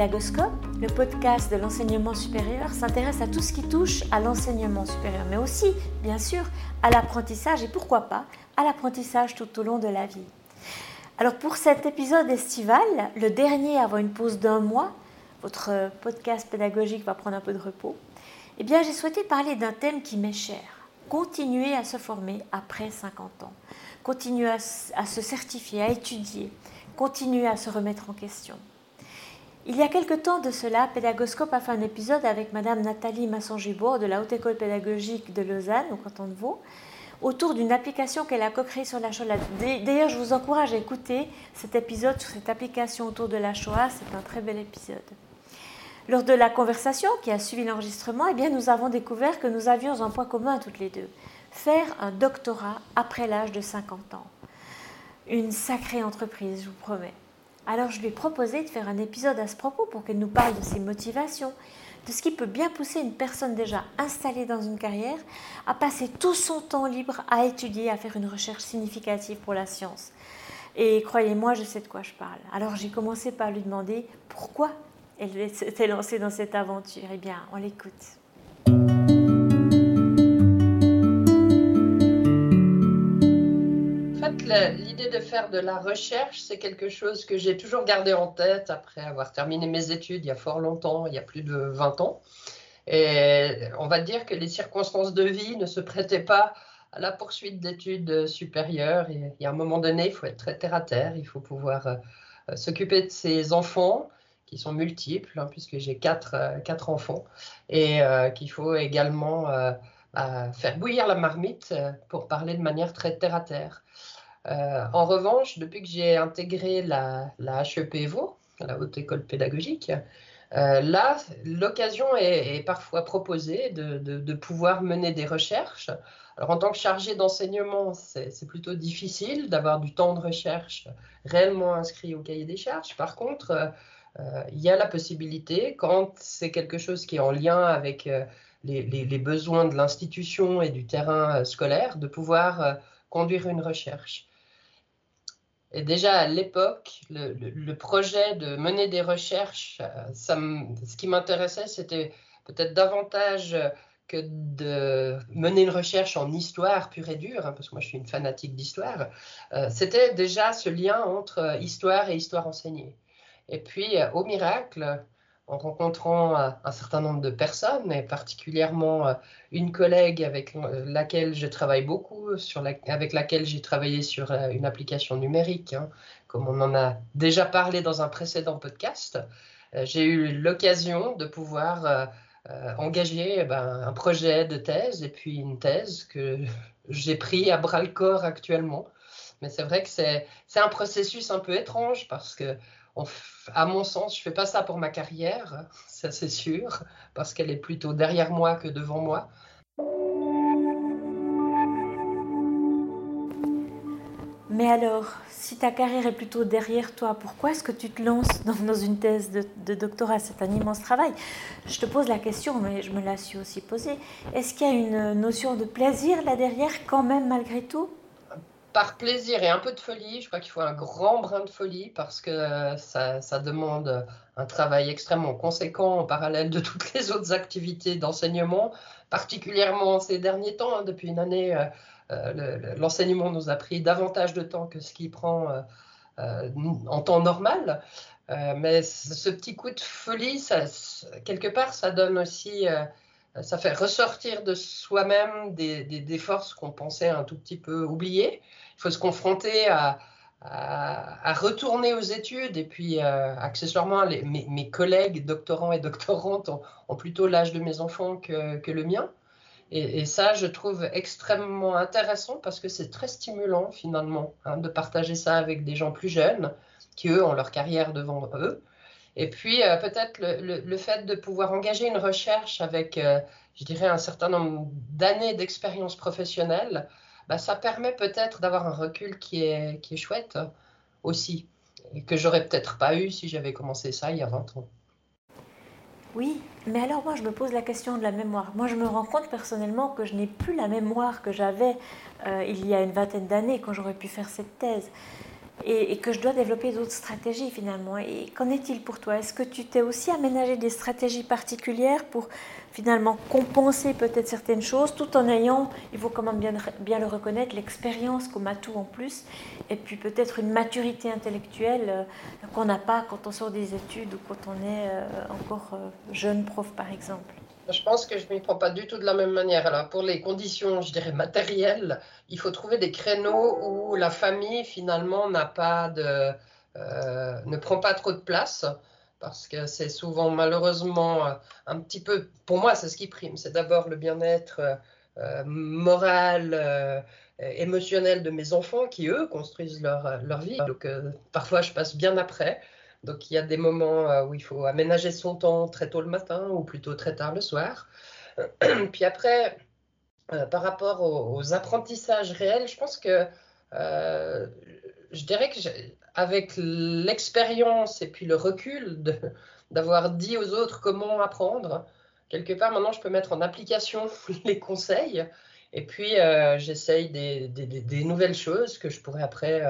Le podcast de l'enseignement supérieur, s'intéresse à tout ce qui touche à l'enseignement supérieur, mais aussi, bien sûr, à l'apprentissage et pourquoi pas à l'apprentissage tout au long de la vie. Alors pour cet épisode estival, le dernier avant une pause d'un mois, votre podcast pédagogique va prendre un peu de repos, eh bien j'ai souhaité parler d'un thème qui m'est cher. Continuer à se former après 50 ans. Continuer à, à se certifier, à étudier. Continuer à se remettre en question. Il y a quelque temps de cela, Pédagoscope a fait un épisode avec Madame Nathalie Masson-Gibourg de la Haute École pédagogique de Lausanne, au canton de Vaud, autour d'une application qu'elle a co-créée sur la Shoah. D'ailleurs, je vous encourage à écouter cet épisode sur cette application autour de la Shoah. C'est un très bel épisode. Lors de la conversation qui a suivi l'enregistrement, eh nous avons découvert que nous avions un point commun toutes les deux faire un doctorat après l'âge de 50 ans. Une sacrée entreprise, je vous promets. Alors je lui ai proposé de faire un épisode à ce propos pour qu'elle nous parle de ses motivations, de ce qui peut bien pousser une personne déjà installée dans une carrière à passer tout son temps libre à étudier, à faire une recherche significative pour la science. Et croyez-moi, je sais de quoi je parle. Alors j'ai commencé par lui demander pourquoi elle s'était lancée dans cette aventure. Eh bien, on l'écoute. L'idée de faire de la recherche, c'est quelque chose que j'ai toujours gardé en tête après avoir terminé mes études il y a fort longtemps, il y a plus de 20 ans. Et on va dire que les circonstances de vie ne se prêtaient pas à la poursuite d'études supérieures. Et il y a un moment donné, il faut être très terre à terre, il faut pouvoir euh, s'occuper de ses enfants qui sont multiples, hein, puisque j'ai quatre, euh, enfants, et euh, qu'il faut également bah, faire bouillir la marmite pour parler de manière très terre à terre. Euh, en revanche, depuis que j'ai intégré la, la HEP la Haute École Pédagogique, euh, là, l'occasion est, parfois proposée de, pouvoir mener des recherches. Alors, en tant que chargé d'enseignement, c'est plutôt difficile d'avoir du temps de recherche réellement inscrit au cahier des charges. Par contre, euh, il y a la possibilité, quand c'est quelque chose qui est en lien avec les, besoins de l'institution et du terrain scolaire, de pouvoir conduire une recherche. Et déjà à l'époque, le, projet de mener des recherches, euh, ce qui m'intéressait, c'était peut-être davantage que de mener une recherche en histoire pure et dure, hein, parce que moi je suis une fanatique d'histoire, euh, c'était déjà ce lien entre histoire et histoire enseignée. Et puis, euh, au miracle, en rencontrant euh, un certain nombre de personnes, et particulièrement euh, une collègue avec euh, laquelle je travaille beaucoup, avec laquelle j'ai travaillé sur une application numérique, hein, comme on en a déjà parlé dans un précédent podcast. J'ai eu l'occasion de pouvoir engager eh ben, un projet de thèse et puis une thèse que j'ai pris à bras le corps actuellement. Mais c'est vrai que c'est un processus un peu étrange parce que à mon sens, je fais pas ça pour ma carrière, ça c'est sûr, parce qu'elle est plutôt derrière moi que devant moi. Mais alors, si ta carrière est plutôt derrière toi, pourquoi est-ce que tu te lances dans, une thèse de, de doctorat? C'est un immense travail. Je te pose la question, mais je me la suis aussi posée. Est-ce qu'il y a une notion de plaisir là derrière, quand même, malgré tout? Par plaisir et un peu de folie, je crois qu'il faut un grand brin de folie parce que ça, demande un travail extrêmement conséquent en parallèle de toutes les autres activités d'enseignement, particulièrement ces derniers temps. Hein, depuis une année, euh, euh, l'enseignement nous a pris davantage de temps que ce qui prend euh, en temps normal. mais ce petit coup de folie, quelque part, ça donne aussi ça fait ressortir de soi-même des, forces qu'on pensait un tout petit peu oubliées. Il faut se confronter à, retourner aux études et puis euh, accessoirement mes, collègues doctorants et doctorantes ont, plutôt l'âge de mes enfants que, que le mien. Et, ça, je trouve extrêmement intéressant parce que c'est très stimulant finalement hein, de partager ça avec des gens plus jeunes qui, eux, ont leur carrière devant eux. Et puis, euh, peut-être le, fait de pouvoir engager une recherche avec, euh, je dirais, un certain nombre d'années d'expérience professionnelle, bah, ça permet peut-être d'avoir un recul qui est, qui est chouette aussi, et que j'aurais peut-être pas eu si j'avais commencé ça il y a 20 ans. Oui, mais alors moi je me pose la question de la mémoire. Moi je me rends compte personnellement que je n'ai plus la mémoire que j'avais euh, il y a une vingtaine d'années quand j'aurais pu faire cette thèse. Et, que je dois développer d'autres stratégies finalement. Et qu'en est-il pour toi? Est-ce que tu t'es aussi aménagé des stratégies particulières pour finalement compenser peut-être certaines choses tout en ayant, il faut quand même bien, bien le reconnaître, l'expérience comme atout en plus et puis peut-être une maturité intellectuelle euh, qu'on n'a pas quand on sort des études ou quand on est euh, encore euh, jeune prof par exemple? Je pense que je ne m'y prends pas du tout de la même manière. Alors, pour les conditions, je dirais, matérielles, il faut trouver des créneaux où la famille, finalement, n'a pas euh, ne prend pas trop de place. Parce que c'est souvent, malheureusement, un petit peu, pour moi, c'est ce qui prime. C'est d'abord le bien-être euh, moral, euh, émotionnel de mes enfants qui, eux, construisent leur, leur vie. Donc, parfois, je passe bien après. Donc il y a des moments euh, où il faut aménager son temps très tôt le matin ou plutôt très tard le soir. Puis après, euh, par rapport aux, apprentissages réels, je pense que euh, je dirais que avec l'expérience et puis le recul d'avoir dit aux autres comment apprendre, quelque part maintenant je peux mettre en application les conseils et puis j'essaye des, des, nouvelles choses que je pourrais après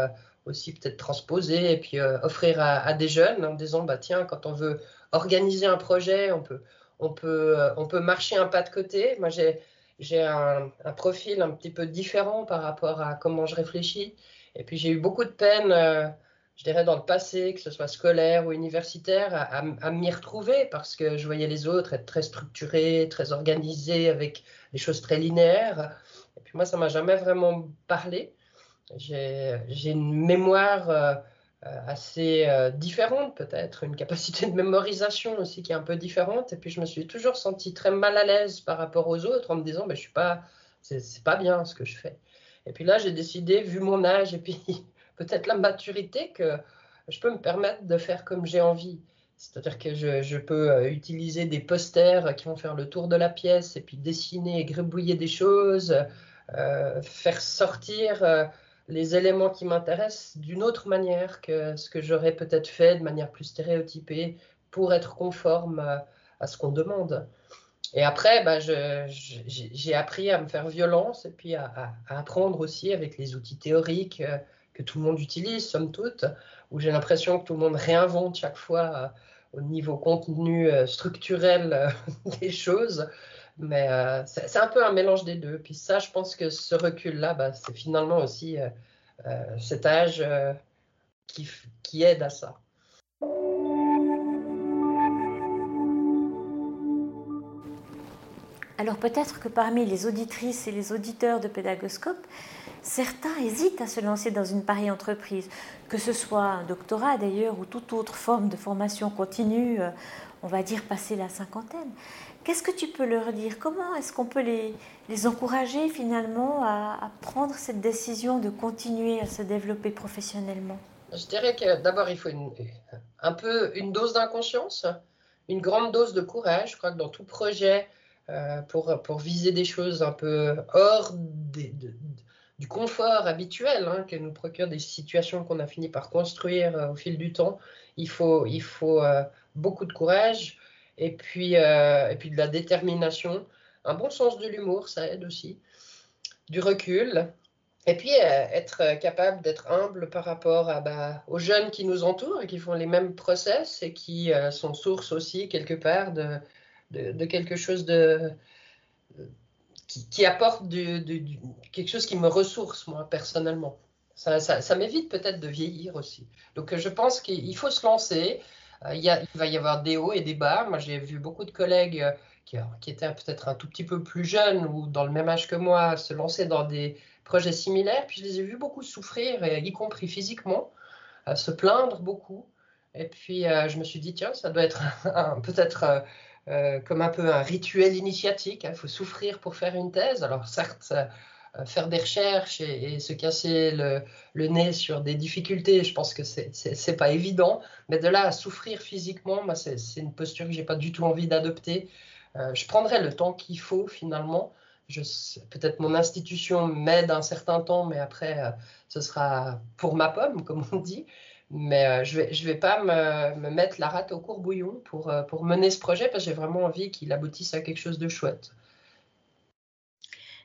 aussi peut-être transposer et puis euh, offrir à, des jeunes en disant bah tiens quand on veut organiser un projet on peut on peut euh, on peut marcher un pas de côté. Moi j'ai j'ai un, profil un petit peu différent par rapport à comment je réfléchis. Et puis j'ai eu beaucoup de peine euh, je dirais dans le passé que ce soit scolaire ou universitaire à, à m'y retrouver parce que je voyais les autres être très structurés très organisés avec des choses très linéaires. Et puis moi ça m'a jamais vraiment parlé j'ai une mémoire euh, euh, assez euh, différente peut-être, une capacité de mémorisation aussi qui est un peu différente. Et puis je me suis toujours sentie très mal à l'aise par rapport aux autres en me disant, ben, je suis pas, c'est pas bien ce que je fais. Et puis là, j'ai décidé, vu mon âge et puis peut-être la maturité, que je peux me permettre de faire comme j'ai envie. C'est-à-dire que je, je, peux utiliser des posters qui vont faire le tour de la pièce et puis dessiner et gribouiller des choses, faire sortir les éléments qui m'intéressent d'une autre manière que ce que j'aurais peut-être fait de manière plus stéréotypée pour être conforme à, ce qu'on demande. Et après, bah, j'ai appris à me faire violence et puis à, apprendre aussi avec les outils théoriques euh, que tout le monde utilise, somme toute, où j'ai l'impression que tout le monde réinvente chaque fois euh, au niveau contenu euh, structurel des choses. Mais euh, c'est un peu un mélange des deux. Puis ça, je pense que ce recul-là, bah, c'est finalement aussi euh, euh, cet âge qui, qui aide à ça. Alors peut-être que parmi les auditrices et les auditeurs de Pédagoscope, certains hésitent à se lancer dans une pareille entreprise, que ce soit un doctorat d'ailleurs ou toute autre forme de formation continue, on va dire passer la cinquantaine. Qu'est-ce que tu peux leur dire? Comment est-ce qu'on peut les, les, encourager finalement à, prendre cette décision de continuer à se développer professionnellement? Je dirais que d'abord, il faut un peu une dose d'inconscience, une grande dose de courage. Je crois que dans tout projet, euh, pour, pour, viser des choses un peu hors du confort habituel hein, que nous procurent des situations qu'on a fini par construire euh, au fil du temps, il faut, euh, beaucoup de courage et puis, euh, et puis de la détermination, un bon sens de l'humour, ça aide aussi, du recul, et puis être capable d'être humble par rapport à, bah, aux jeunes qui nous entourent et qui font les mêmes process et qui sont source aussi quelque part de, quelque chose de, qui, apporte quelque chose qui me ressource moi personnellement. Ça, m'évite peut-être de vieillir aussi. Donc je pense qu'il faut se lancer. Euh, il, va y avoir des hauts et des bas. Moi, j'ai vu beaucoup de collègues euh, qui, qui étaient peut-être un tout petit peu plus jeunes ou dans le même âge que moi se lancer dans des projets similaires. Puis je les ai vus beaucoup souffrir, y compris physiquement, se plaindre beaucoup. Et puis je me suis dit, tiens, ça doit être peut-être comme un peu un rituel initiatique. Il faut souffrir pour faire une thèse. Alors certes, euh, faire des recherches et, se casser le, nez sur des difficultés, je pense que c'est pas évident. Mais de là à souffrir physiquement, c'est une posture que j'ai pas du tout envie d'adopter. Euh, je prendrai le temps qu'il faut finalement. Peut-être mon institution m'aide un certain temps, mais après, euh, ce sera pour ma pomme, comme on dit. Mais je ne vais, je vais pas me, me, mettre la rate au courbouillon pour, pour mener ce projet parce que j'ai vraiment envie qu'il aboutisse à quelque chose de chouette.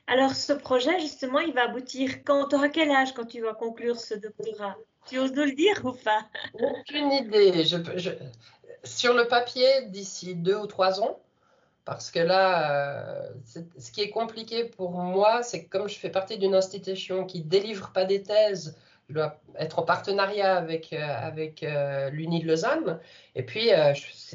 Alors, ce projet, justement, il va aboutir quand? Tu auras quel âge quand tu vas conclure ce doctorat? Tu oses nous le dire ou pas? Aucune idée. Sur le papier, d'ici deux ou trois ans, parce que là, euh, ce qui est compliqué pour moi, c'est que comme je fais partie d'une institution qui délivre pas des thèses, je dois être en partenariat avec, euh, avec euh, l'Uni de Lausanne. Et puis,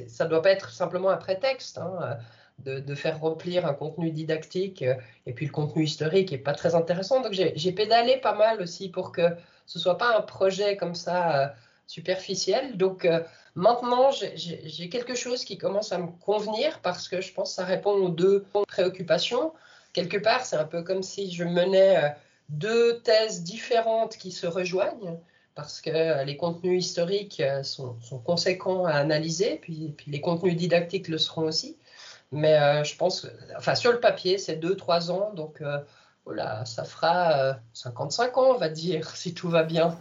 ça ne doit pas être simplement un prétexte hein, de, de, faire remplir un contenu didactique et puis le contenu historique n'est pas très intéressant. Donc, j'ai pédalé pas mal aussi pour que ce ne soit pas un projet comme ça superficiel. Donc, Maintenant, j'ai quelque chose qui commence à me convenir parce que je pense que ça répond aux deux préoccupations. Quelque part, c'est un peu comme si je menais euh, deux thèses différentes qui se rejoignent parce que euh, les contenus historiques euh, sont, conséquents à analyser, puis, les contenus didactiques le seront aussi. Mais je pense, enfin sur le papier, c'est deux, trois ans, donc voilà, ça fera 55 ans, on va dire, si tout va bien.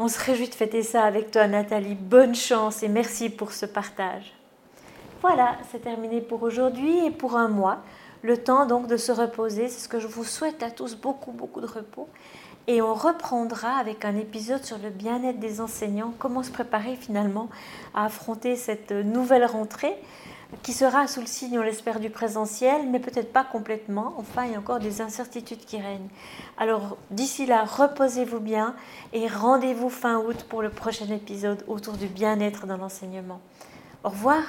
On se réjouit de fêter ça avec toi, Nathalie. Bonne chance et merci pour ce partage. Voilà, c'est terminé pour aujourd'hui et pour un mois. Le temps donc de se reposer, c'est ce que je vous souhaite à tous, beaucoup, beaucoup de repos. Et on reprendra avec un épisode sur le bien-être des enseignants, comment se préparer finalement à affronter cette nouvelle rentrée qui sera sous le signe, on l'espère, du présentiel, mais peut-être pas complètement. Enfin, il y a encore des incertitudes qui règnent. Alors, d'ici là, reposez-vous bien et rendez-vous fin août pour le prochain épisode autour du bien-être dans l'enseignement. Au revoir